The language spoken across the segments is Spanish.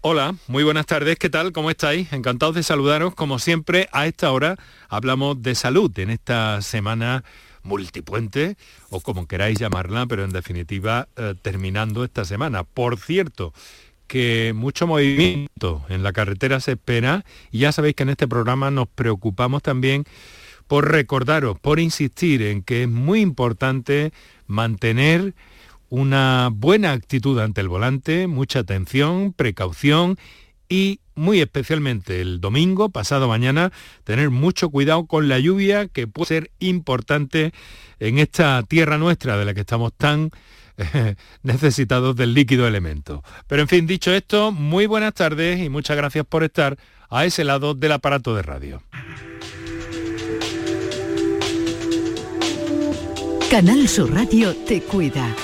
Hola, muy buenas tardes, ¿qué tal? ¿Cómo estáis? Encantados de saludaros. Como siempre, a esta hora hablamos de salud en esta semana multipuente o como queráis llamarla, pero en definitiva eh, terminando esta semana. Por cierto, que mucho movimiento en la carretera se espera y ya sabéis que en este programa nos preocupamos también por recordaros, por insistir en que es muy importante mantener una buena actitud ante el volante, mucha atención, precaución y muy especialmente el domingo, pasado mañana, tener mucho cuidado con la lluvia que puede ser importante en esta tierra nuestra de la que estamos tan eh, necesitados del líquido elemento. Pero en fin, dicho esto, muy buenas tardes y muchas gracias por estar a ese lado del aparato de radio. Canal Sur Radio te cuida.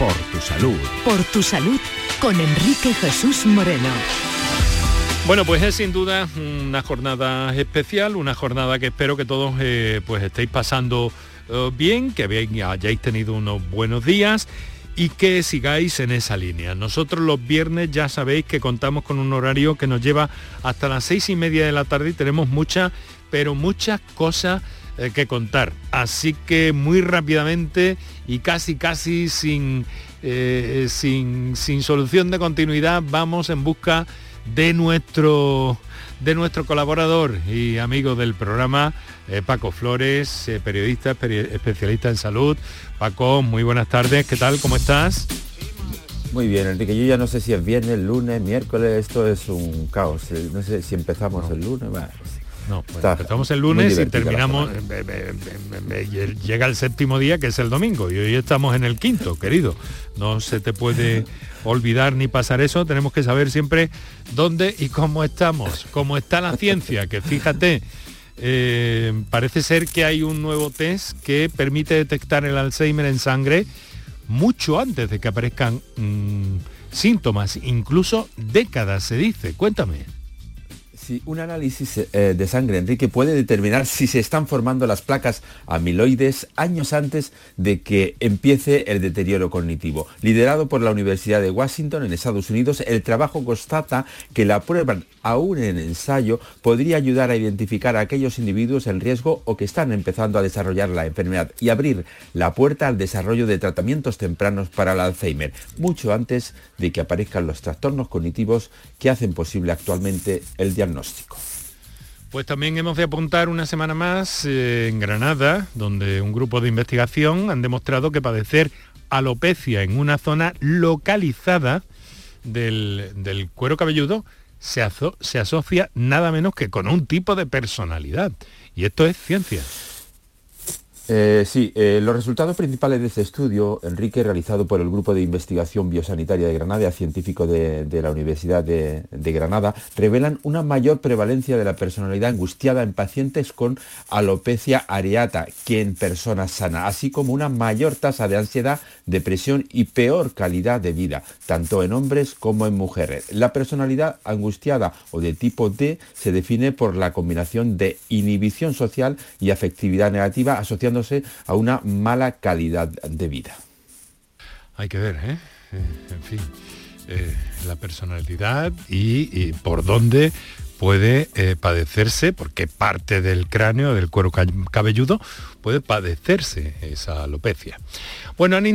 Por tu salud. Por tu salud con Enrique Jesús Moreno. Bueno, pues es sin duda una jornada especial, una jornada que espero que todos eh, pues estéis pasando eh, bien, que hayáis tenido unos buenos días y que sigáis en esa línea. Nosotros los viernes ya sabéis que contamos con un horario que nos lleva hasta las seis y media de la tarde y tenemos muchas, pero muchas cosas eh, que contar. Así que muy rápidamente y casi casi sin, eh, sin, sin solución de continuidad vamos en busca de nuestro de nuestro colaborador y amigo del programa, eh, Paco Flores, periodista, especialista en salud. Paco, muy buenas tardes, ¿qué tal? ¿Cómo estás? Muy bien, Enrique. Yo ya no sé si es viernes, lunes, miércoles, esto es un caos. No sé si empezamos el lunes. No, pues empezamos el lunes y terminamos, llega el séptimo día que es el domingo y hoy estamos en el quinto, querido. No se te puede olvidar ni pasar eso, tenemos que saber siempre dónde y cómo estamos, cómo está la ciencia, que fíjate, eh, parece ser que hay un nuevo test que permite detectar el Alzheimer en sangre mucho antes de que aparezcan mm, síntomas, incluso décadas se dice. Cuéntame un análisis eh, de sangre, Enrique, puede determinar si se están formando las placas amiloides años antes de que empiece el deterioro cognitivo. Liderado por la Universidad de Washington en Estados Unidos, el trabajo constata que la prueba, aún en ensayo, podría ayudar a identificar a aquellos individuos en riesgo o que están empezando a desarrollar la enfermedad y abrir la puerta al desarrollo de tratamientos tempranos para el Alzheimer, mucho antes de que aparezcan los trastornos cognitivos que hacen posible actualmente el diagnóstico. Pues también hemos de apuntar una semana más eh, en Granada, donde un grupo de investigación han demostrado que padecer alopecia en una zona localizada del, cuero cabelludo se asocia nada menos que con un tipo de personalidad. Y esto es ciencia. Eh, sí, eh, los resultados principales de este estudio, Enrique, realizado por el Grupo de Investigación Biosanitaria de Granada, científico de, la Universidad de, Granada, revelan una mayor prevalencia de la personalidad angustiada en pacientes con alopecia areata que en personas sanas, así como una mayor tasa de ansiedad, depresión y peor calidad de vida, tanto en hombres como en mujeres. La personalidad angustiada o de tipo D se define por la combinación de inhibición social y afectividad negativa asociando a una mala calidad de vida. Hay que ver, ¿eh? eh en fin, eh, la personalidad y, por dónde puede eh, padecerse, porque parte del cráneo, del cuero cabelludo, puede padecerse esa alopecia. Bueno, han,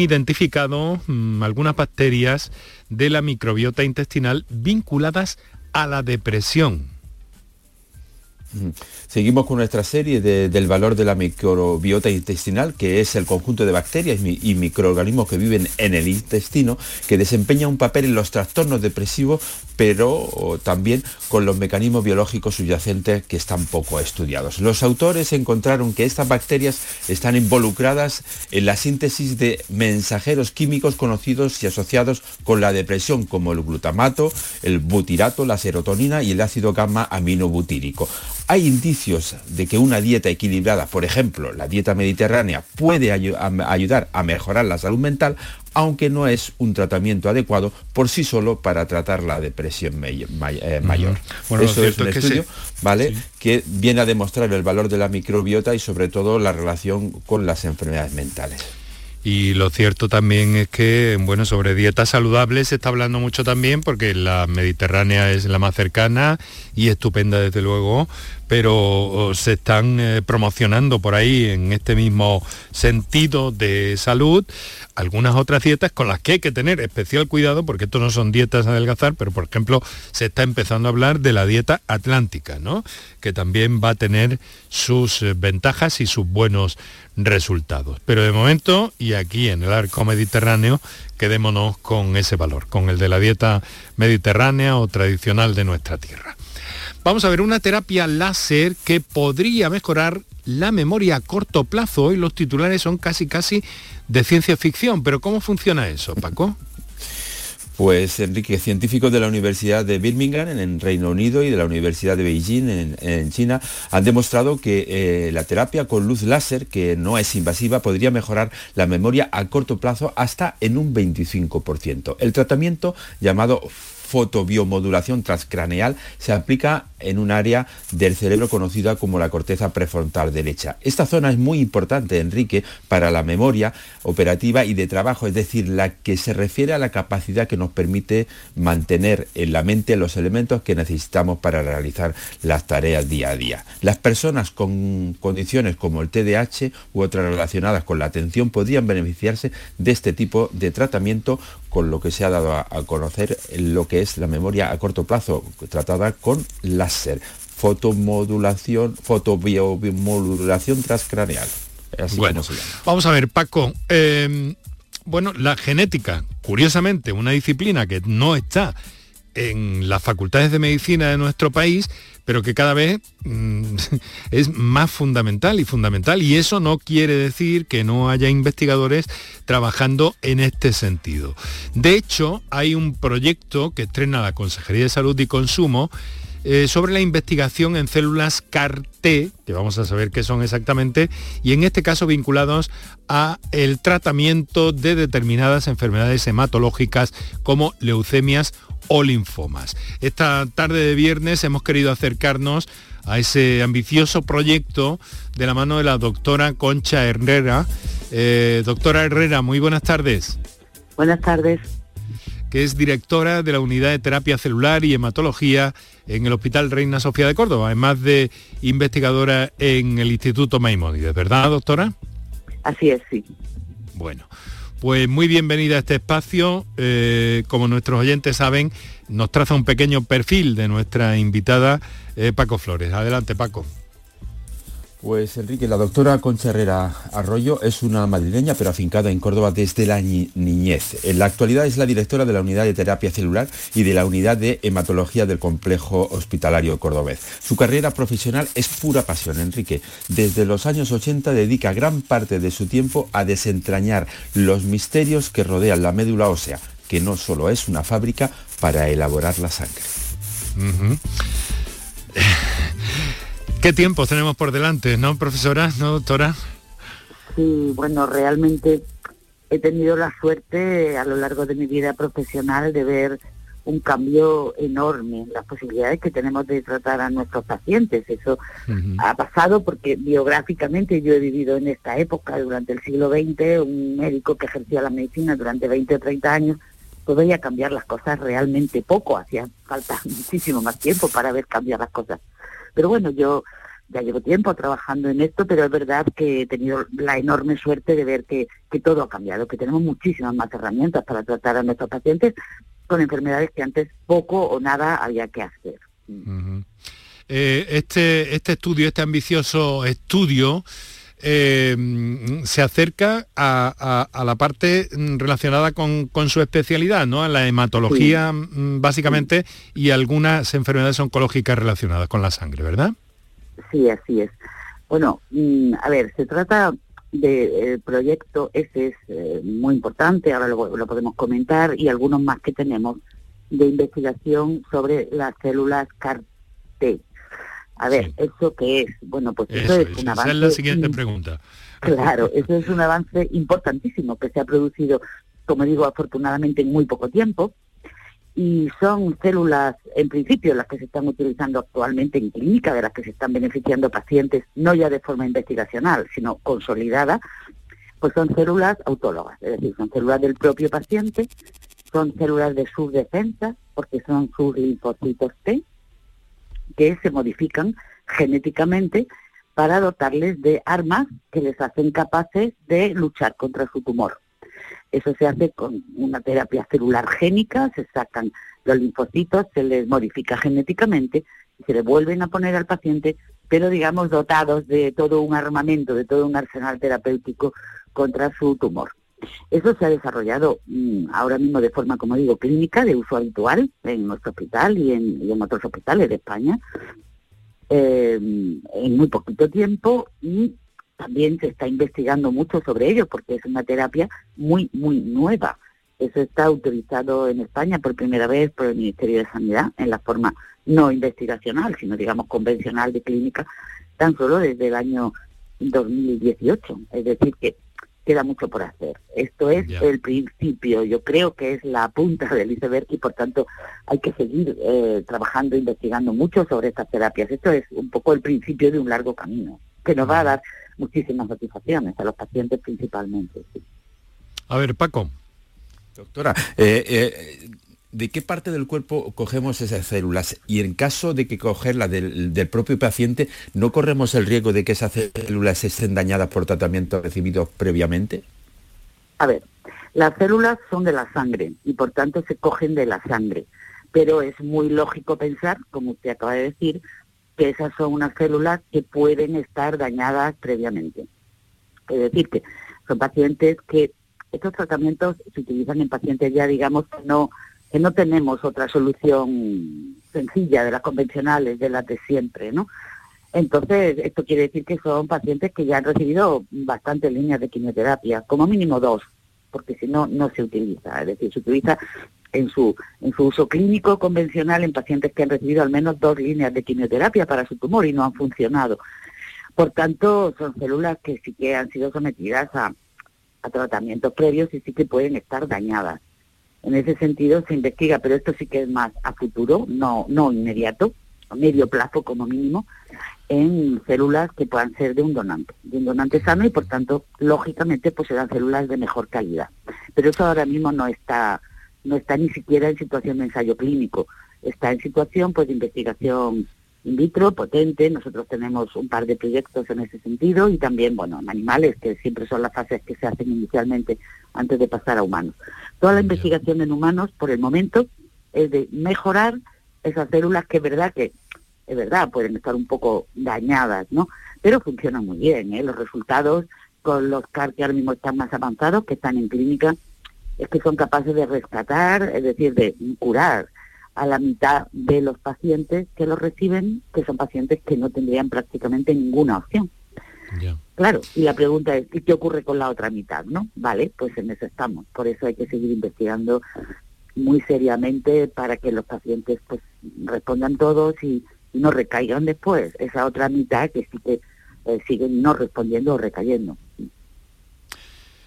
identificado mm, algunas bacterias de la microbiota intestinal vinculadas a la depresión Seguimos con nuestra serie del valor de la microbiota intestinal, que es el conjunto de bacterias y microorganismos que viven en el intestino, que desempeña un papel en los trastornos depresivos, pero también con los mecanismos biológicos subyacentes que están poco estudiados. Los autores encontraron que estas bacterias están involucradas en la síntesis de mensajeros químicos conocidos y asociados con la depresión, como el glutamato, el butirato, la serotonina y el ácido gamma aminobutírico. Hay indicios de que una dieta equilibrada, por ejemplo, la dieta mediterránea, puede ayudar a mejorar la salud mental, aunque no es un tratamiento adecuado por sí solo para tratar la depresión eh, mayor. Bueno, Eso es un estudio ¿vale? que viene a demostrar el valor de la microbiota y sobre todo la relación con las enfermedades mentales. Y lo cierto también es que, bueno, sobre dietas saludables se está hablando mucho también porque la mediterránea es la más cercana y estupenda desde luego, pero se están eh, promocionando por ahí en este mismo sentido de salud algunas otras dietas con las que hay que tener especial cuidado porque esto no son dietas a adelgazar, pero por ejemplo se está empezando a hablar de la dieta atlántica, ¿no? que también va a tener sus eh, ventajas y sus buenos resultados. Pero de momento, y aquí en el arco mediterráneo, quedémonos con ese valor, con el de la dieta mediterránea o tradicional de nuestra tierra. Vamos a ver una terapia láser que podría mejorar la memoria a corto plazo. Hoy los titulares son casi casi de ciencia ficción, pero ¿cómo funciona eso, Paco? Pues Enrique, científicos de la Universidad de Birmingham en Reino Unido y de la Universidad de Beijing en, China han demostrado que eh, la terapia con luz láser, que no es invasiva, podría mejorar la memoria a corto plazo hasta en un 25%. El tratamiento llamado fotobiomodulación transcraneal se aplica en un área del cerebro conocida como la corteza prefrontal derecha. Esta zona es muy importante, Enrique, para la memoria operativa y de trabajo, es decir, la que se refiere a la capacidad que nos permite mantener en la mente los elementos que necesitamos para realizar las tareas día a día. Las personas con condiciones como el TDAH u otras relacionadas con la atención podrían beneficiarse de este tipo de tratamiento con lo que se ha dado a, conocer lo que es la memoria a corto plazo tratada con láser, fotomodulación, fotobiomodulación transcraneal. bueno, vamos a ver, Paco. Em, bueno, la genética, curiosamente, una disciplina que no está en las facultades de medicina de nuestro país, pero que cada vez mm, es más fundamental y fundamental. Y eso no quiere decir que no haya investigadores trabajando en este sentido. De hecho, hay un proyecto que estrena la Consejería de Salud y Consumo eh, sobre la investigación en células CAR-T, que vamos a saber qué son exactamente, y en este caso vinculados a el tratamiento de determinadas enfermedades hematológicas como leucemias o linfomas. Esta tarde de viernes hemos querido acercarnos a ese ambicioso proyecto de la mano de la doctora Concha Herrera. Eh, doctora Herrera, muy buenas tardes. Buenas tardes. Que es directora de la Unidad de Terapia Celular y Hematología en el Hospital Reina Sofía de Córdoba, además de investigadora en el Instituto Maimónides, ¿verdad, doctora? Así es, sí. Bueno, pues muy bienvenida a este espacio. Eh, como nuestros oyentes saben, nos traza un pequeño perfil de nuestra invitada eh, Paco Flores. Adelante, Paco. Pues Enrique, la doctora Concha Herrera Arroyo es una madrileña pero afincada en Córdoba desde la niñez. En la actualidad es la directora de la unidad de terapia celular y de la unidad de hematología del complejo hospitalario cordobés. Su carrera profesional es pura pasión, Enrique. Desde los años 80 dedica gran parte de su tiempo a desentrañar los misterios que rodean la médula ósea, que no solo es una fábrica para elaborar la sangre. ¿Qué tiempos tenemos por delante, no, profesora, no, doctora? Sí, bueno, realmente he tenido la suerte a lo largo de mi vida profesional de ver un cambio enorme en las posibilidades que tenemos de tratar a nuestros pacientes. Eso ha pasado porque biográficamente yo he vivido en esta época, durante el siglo XX, un médico que ejercía la medicina durante 20 o 30 años, podía cambiar las cosas realmente poco, hacía falta muchísimo más tiempo para ver cambiar las cosas. Pero bueno, yo ya llevo tiempo trabajando en esto, pero es verdad que he tenido la enorme suerte de ver que, todo ha cambiado, que tenemos muchísimas más herramientas para tratar a nuestros pacientes con enfermedades que antes poco o nada había que hacer. Eh, este, este estudio, este ambicioso estudio, eh, se acerca a, la parte relacionada con, su especialidad, ¿no? A la hematología mm, básicamente y algunas enfermedades oncológicas relacionadas con la sangre, ¿verdad? Sí, así es. Bueno, mm, a ver, se trata de proyecto, ese es eh, muy importante, ahora lo, lo, podemos comentar, y algunos más que tenemos de investigación sobre las células CAR-T. A ver, ¿eso qué es? Bueno, pues eso, es un avance... Esa es la siguiente pregunta. Claro, eso es un avance importantísimo que se ha producido, como digo, afortunadamente en muy poco tiempo, y son células, en principio, las que se están utilizando actualmente en clínica, de las que se están beneficiando pacientes, no ya de forma investigacional, sino consolidada, Pues son células autólogas, es decir, son células del propio paciente, son células de sus defensas, porque son sus linfocitos T, que se modifican genéticamente para dotarles de armas que les hacen capaces de luchar contra su tumor. Eso se hace con una terapia celular génica, se sacan los linfocitos, se les modifica genéticamente y se le vuelven a poner al paciente, pero digamos dotados de todo un armamento, de todo un arsenal terapéutico contra su tumor. Eso se ha desarrollado mm, ahora mismo de forma, como digo, clínica, de uso habitual en nuestro hospital y en, y en otros hospitales de España, eh, en muy poquito tiempo y también se está investigando mucho sobre ello porque es una terapia muy, muy nueva. Eso está autorizado en España por primera vez por el Ministerio de Sanidad en la forma no investigacional, sino digamos convencional de clínica, tan solo desde el año 2018. Es decir, que queda mucho por hacer. Esto es el principio, yo creo que es la punta del iceberg y por tanto hay que seguir eh, trabajando, investigando mucho sobre estas terapias. Esto es un poco el principio de un largo camino que nos va a dar muchísimas satisfacciones a los pacientes principalmente. A ver, Paco. Doctora, eh, eh, ¿de qué parte del cuerpo cogemos esas células? Y en caso de que cogerlas del, del, propio paciente, ¿no corremos el riesgo de que esas células estén dañadas por tratamientos recibidos previamente? A ver, las células son de la sangre y por tanto se cogen de la sangre. Pero es muy lógico pensar, como usted acaba de decir, que esas son unas células que pueden estar dañadas previamente. Es decir, que son pacientes que estos tratamientos se utilizan en pacientes ya, digamos, que no, que no tenemos otra solución sencilla de las convencionales, de las de siempre, ¿no? Entonces, esto quiere decir que son pacientes que ya han recibido bastantes líneas de quimioterapia, como mínimo dos, porque si no, no se utiliza. Es decir, se utiliza en su, en su uso clínico convencional en pacientes que han recibido al menos dos líneas de quimioterapia para su tumor y no han funcionado. Por tanto, son células que sí que han sido sometidas a, a tratamientos previos y sí que pueden estar dañadas. En ese sentido se investiga, pero esto sí que es más a futuro, no, no inmediato, a medio plazo como mínimo, en células que puedan ser de un donante, de un donante sano y por tanto, lógicamente, pues serán células de mejor calidad. Pero eso ahora mismo no está no está ni siquiera en situación de ensayo clínico, está en situación pues de investigación in vitro potente, nosotros tenemos un par de proyectos en ese sentido y también, bueno, en animales, que siempre son las fases que se hacen inicialmente antes de pasar a humanos. Toda la investigación en humanos, por el momento, es de mejorar esas células que es verdad que, es verdad, pueden estar un poco dañadas, ¿no? Pero funcionan muy bien, ¿eh? Los resultados con los CAR que ahora mismo están más avanzados, que están en clínica, es que son capaces de rescatar, es decir, de curar a la mitad de los pacientes que los reciben, que son pacientes que no tendrían prácticamente ninguna opción. Claro, y la pregunta es, ¿y qué ocurre con la otra mitad? ¿No? Vale, pues en eso estamos. Por eso hay que seguir investigando muy seriamente para que los pacientes pues respondan todos y, y no recaigan después. Esa otra mitad que sí que eh, siguen no respondiendo o recayendo.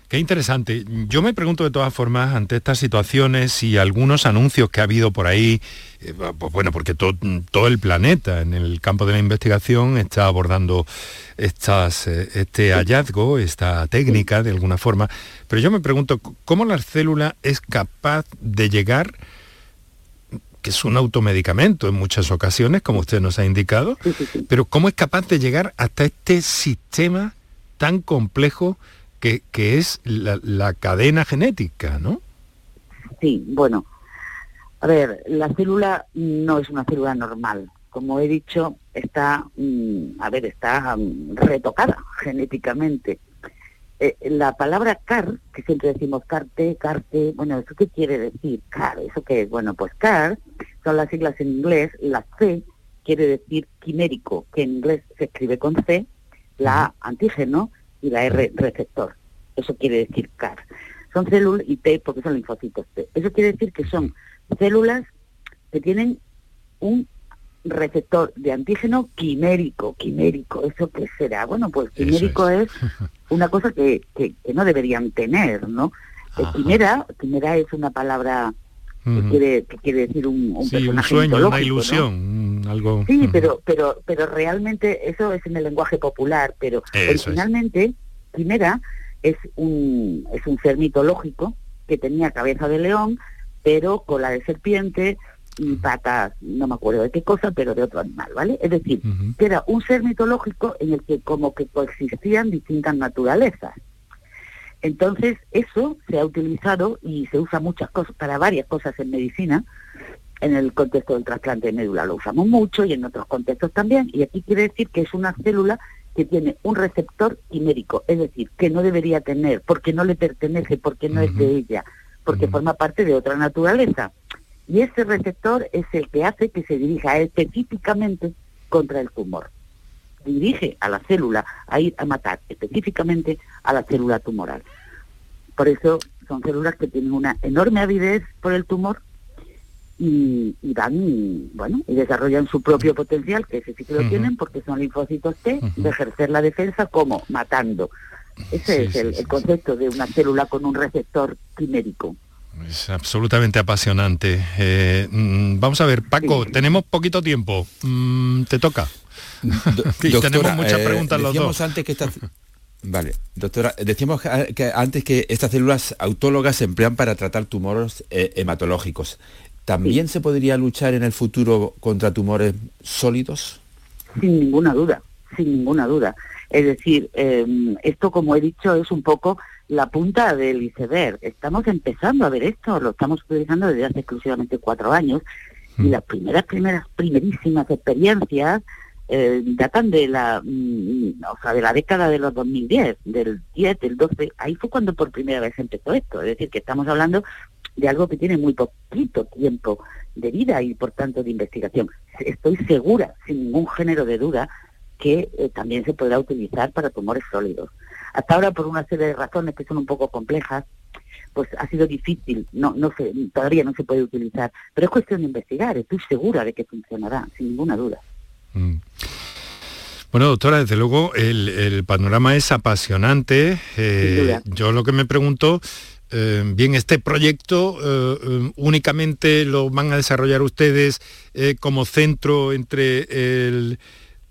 Qué interesante. Yo me pregunto de todas formas ante estas situaciones y algunos anuncios que ha habido por ahí, eh, pues bueno, porque todo el planeta en el campo de la investigación está abordando estas, eh, este hallazgo, esta técnica de alguna forma, pero yo me pregunto cómo la célula es capaz de llegar que es un automedicamento en muchas ocasiones, como usted nos ha indicado, pero cómo es capaz de llegar hasta este sistema tan complejo que, que es la, la, cadena genética, ¿no? Sí, bueno, a ver, la célula no es una célula normal. Como he dicho, está, mm, a ver, está mm, retocada genéticamente. Eh, la palabra CAR, que siempre decimos CARTE, CARTE, bueno, ¿eso qué quiere decir? CAR, ¿eso qué es? Bueno, pues CAR son las siglas en inglés, la C quiere decir quimérico, que en inglés se escribe con C, la A antígeno, y la R receptor. Eso quiere decir CAR. Son células y T porque son linfocitos T. Eso quiere decir que son células que tienen un receptor de antígeno quimérico. Quimérico, ¿eso qué será? Bueno, pues quimérico es. es. una cosa que, que, que, no deberían tener, ¿no? Quimera, quimera es una palabra uh -huh. quiere, que quiere decir un, un sí, personaje un sueño, una ilusión, ¿no? algo. Sí, uh -huh. pero, pero, pero realmente eso es en el lenguaje popular, pero Eso originalmente, quimera Es un, es un ser mitológico que tenía cabeza de león, pero cola de serpiente y patas, no me acuerdo de qué cosa, pero de otro animal, ¿vale? Es decir, que era un ser mitológico en el que como que coexistían distintas naturalezas. Entonces, eso se ha utilizado y se usa muchas cosas, para varias cosas en medicina, en el contexto del trasplante de médula lo usamos mucho y en otros contextos también, y aquí quiere decir que es una célula que tiene un receptor quimérico, es decir, que no debería tener, porque no le pertenece, porque no es de ella, porque forma parte de otra naturaleza. Y ese receptor es el que hace que se dirija específicamente contra el tumor. Dirige a la célula a ir a matar específicamente a la célula tumoral. Por eso son células que tienen una enorme avidez por el tumor y, van y, bueno y desarrollan su propio potencial que ese sí que lo tienen porque son linfocitos T de ejercer la defensa como matando. Ese es el, concepto de una célula con un receptor quimérico es absolutamente apasionante eh, mm, vamos a ver Paco tenemos poquito tiempo mm, te toca tenemos muchas eh, preguntas los dos antes que Vale, doctora, decíamos que antes que estas células autólogas se emplean para tratar tumores eh, hematológicos. ¿También se podría luchar en el futuro contra tumores sólidos? Sin ninguna duda, sin ninguna duda. Es decir, em, esto, como he dicho, es un poco la punta del iceberg. Estamos empezando a ver esto, lo estamos utilizando desde hace exclusivamente cuatro años, y mm. las primeras, primeras, primerísimas experiencias eh, datan de la, mm, o sea, de la década de los 2010, del 10, del 12, ahí fue cuando por primera vez empezó esto. Es decir, que estamos hablando de algo que tiene muy poquito tiempo de vida y por tanto de investigación. Estoy segura, sin ningún género de duda, que eh, también se podrá utilizar para tumores sólidos. Hasta ahora, por una serie de razones que son un poco complejas, pues ha sido difícil, no, no todavía no se puede utilizar, pero es cuestión de investigar, estoy segura de que funcionará, sin ninguna duda. Mm. Bueno, doctora, desde luego el, panorama es apasionante. Eh, yo lo que me pregunto eh, bien, este proyecto eh, únicamente lo van a desarrollar ustedes como centro entre el,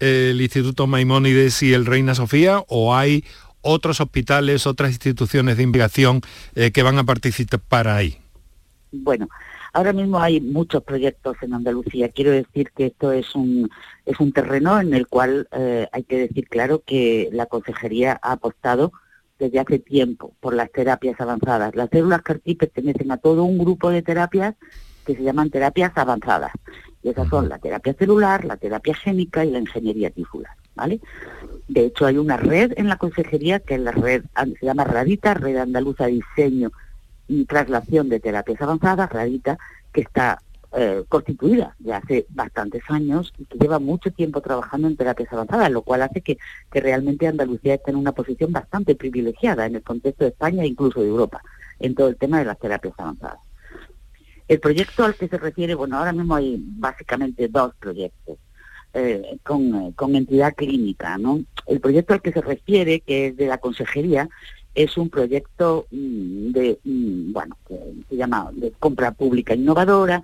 Instituto Maimónides y el Reina Sofía o hay otros hospitales, otras instituciones de investigación que van a participar ahí? Bueno, ahora mismo hay muchos proyectos en Andalucía. Quiero decir que esto es un, es un terreno en el cual hay que decir claro que la Consejería ha apostado desde hace tiempo por las terapias avanzadas. Las células CAR pertenecen a todo un grupo de terapias que se llaman terapias avanzadas. Y esas son la terapia celular, la terapia génica y la ingeniería tisular. ¿vale? De hecho, hay una red en la consejería que es la red, se llama RADITA, Red Andaluza de Diseño y Traslación de Terapias Avanzadas, RADITA, que está eh, constituida ya hace bastantes años y que lleva mucho tiempo trabajando en terapias avanzadas, lo cual hace que, que realmente Andalucía esté en una posición bastante privilegiada en el contexto de España e incluso de Europa en todo el tema de las terapias avanzadas. El proyecto al que se refiere, bueno, ahora mismo hay básicamente dos proyectos eh, con, eh, con entidad clínica, ¿no? El proyecto al que se refiere, que es de la consejería, es un proyecto mm, de, mm, bueno, que se llama de compra pública innovadora,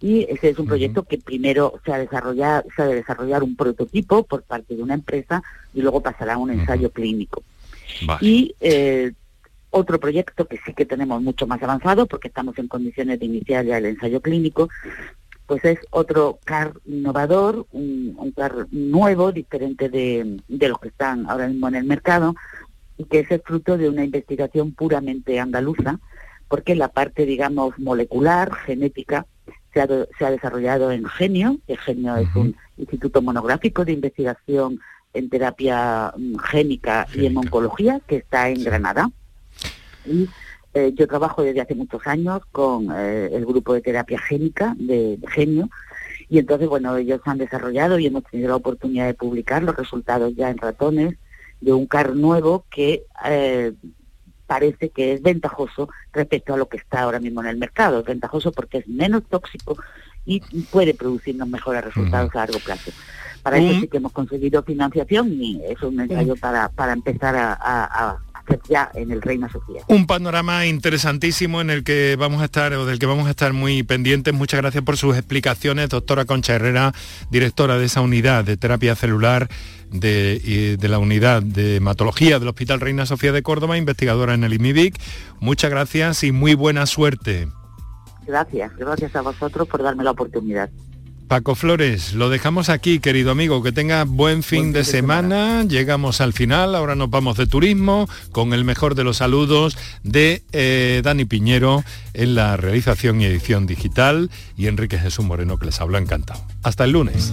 y ese es un proyecto que primero se ha, desarrollado, se ha de desarrollar un prototipo por parte de una empresa y luego pasará a un ensayo clínico. Y eh, otro proyecto que sí que tenemos mucho más avanzado, porque estamos en condiciones de iniciar ya el ensayo clínico, pues es otro CAR innovador, un, CAR nuevo, diferente de, de, los que están ahora mismo en el mercado, y que es el fruto de una investigación puramente andaluza, porque la parte, digamos, molecular, genética, se ha, desarrollado en Genio, que Genio es un instituto monográfico de investigación en terapia mm, génica, y en oncología, que está en Granada. Y eh, yo trabajo desde hace muchos años con eh, el grupo de terapia génica de, Genio, y entonces, bueno, ellos han desarrollado y hemos tenido la oportunidad de publicar los resultados ya en ratones de un CAR nuevo que eh, parece que es ventajoso respecto a lo que está ahora mismo en el mercado. Es ventajoso porque es menos tóxico y puede producirnos mejores resultados a largo plazo. Para eso sí que hemos conseguido financiación y es un ensayo para, para empezar a, máster ya en el Reina Sofía. Un panorama interesantísimo en el que vamos a estar o del que vamos a estar muy pendientes. Muchas gracias por sus explicaciones, doctora Concha Herrera, directora de esa unidad de terapia celular de, de, la unidad de hematología del Hospital Reina Sofía de Córdoba, investigadora en el IMIBIC. Muchas gracias y muy buena suerte. Gracias, gracias a vosotros por darme la oportunidad. Paco Flores, lo dejamos aquí, querido amigo. Que tenga buen fin, de, semana. Llegamos al final. Ahora nos vamos de turismo con el mejor de los saludos de eh, Dani Piñero en la realización y edición digital y Enrique Jesús Moreno que les habla encantado. Hasta el lunes.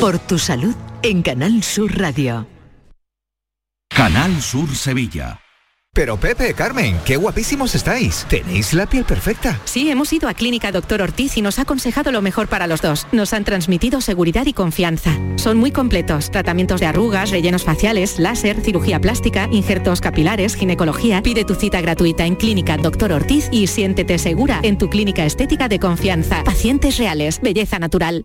Por tu salud en Canal Sur Radio. Canal Sur Sevilla. Pero Pepe, Carmen, qué guapísimos estáis. Tenéis la piel perfecta. Sí, hemos ido a Clínica Doctor Ortiz y nos ha aconsejado lo mejor para los dos. Nos han transmitido seguridad y confianza. Son muy completos. Tratamientos de arrugas, rellenos faciales, láser, cirugía plástica, injertos capilares, ginecología. Pide tu cita gratuita en Clínica Doctor Ortiz y siéntete segura en tu clínica estética de confianza. Pacientes reales, belleza natural.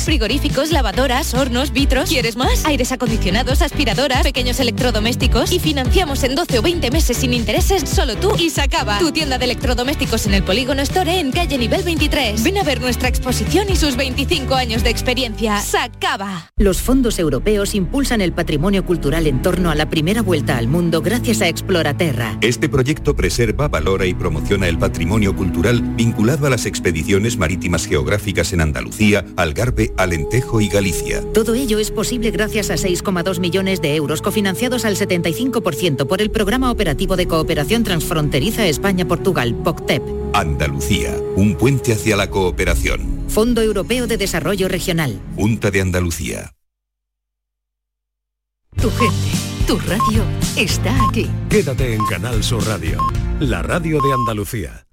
frigoríficos, lavadoras, hornos, vitros. ¿Quieres más? Aires acondicionados, aspiradoras, pequeños electrodomésticos y financiamos en 12 o 20 meses sin intereses solo tú y Sacaba. Tu tienda de electrodomésticos en el Polígono Store en calle nivel 23. Ven a ver nuestra exposición y sus 25 años de experiencia. Sacaba. Los fondos europeos impulsan el patrimonio cultural en torno a la primera vuelta al mundo gracias a Exploraterra. Este proyecto preserva, valora y promociona el patrimonio cultural vinculado a las expediciones marítimas geográficas en Andalucía, Algarve, Alentejo y Galicia. Todo ello es posible gracias a 6,2 millones de euros cofinanciados al 75% por el Programa Operativo de Cooperación Transfronteriza España-Portugal, POCTEP. Andalucía, un puente hacia la cooperación. Fondo Europeo de Desarrollo Regional. Junta de Andalucía. Tu gente, tu radio está aquí. Quédate en Canal Sur Radio, la radio de Andalucía.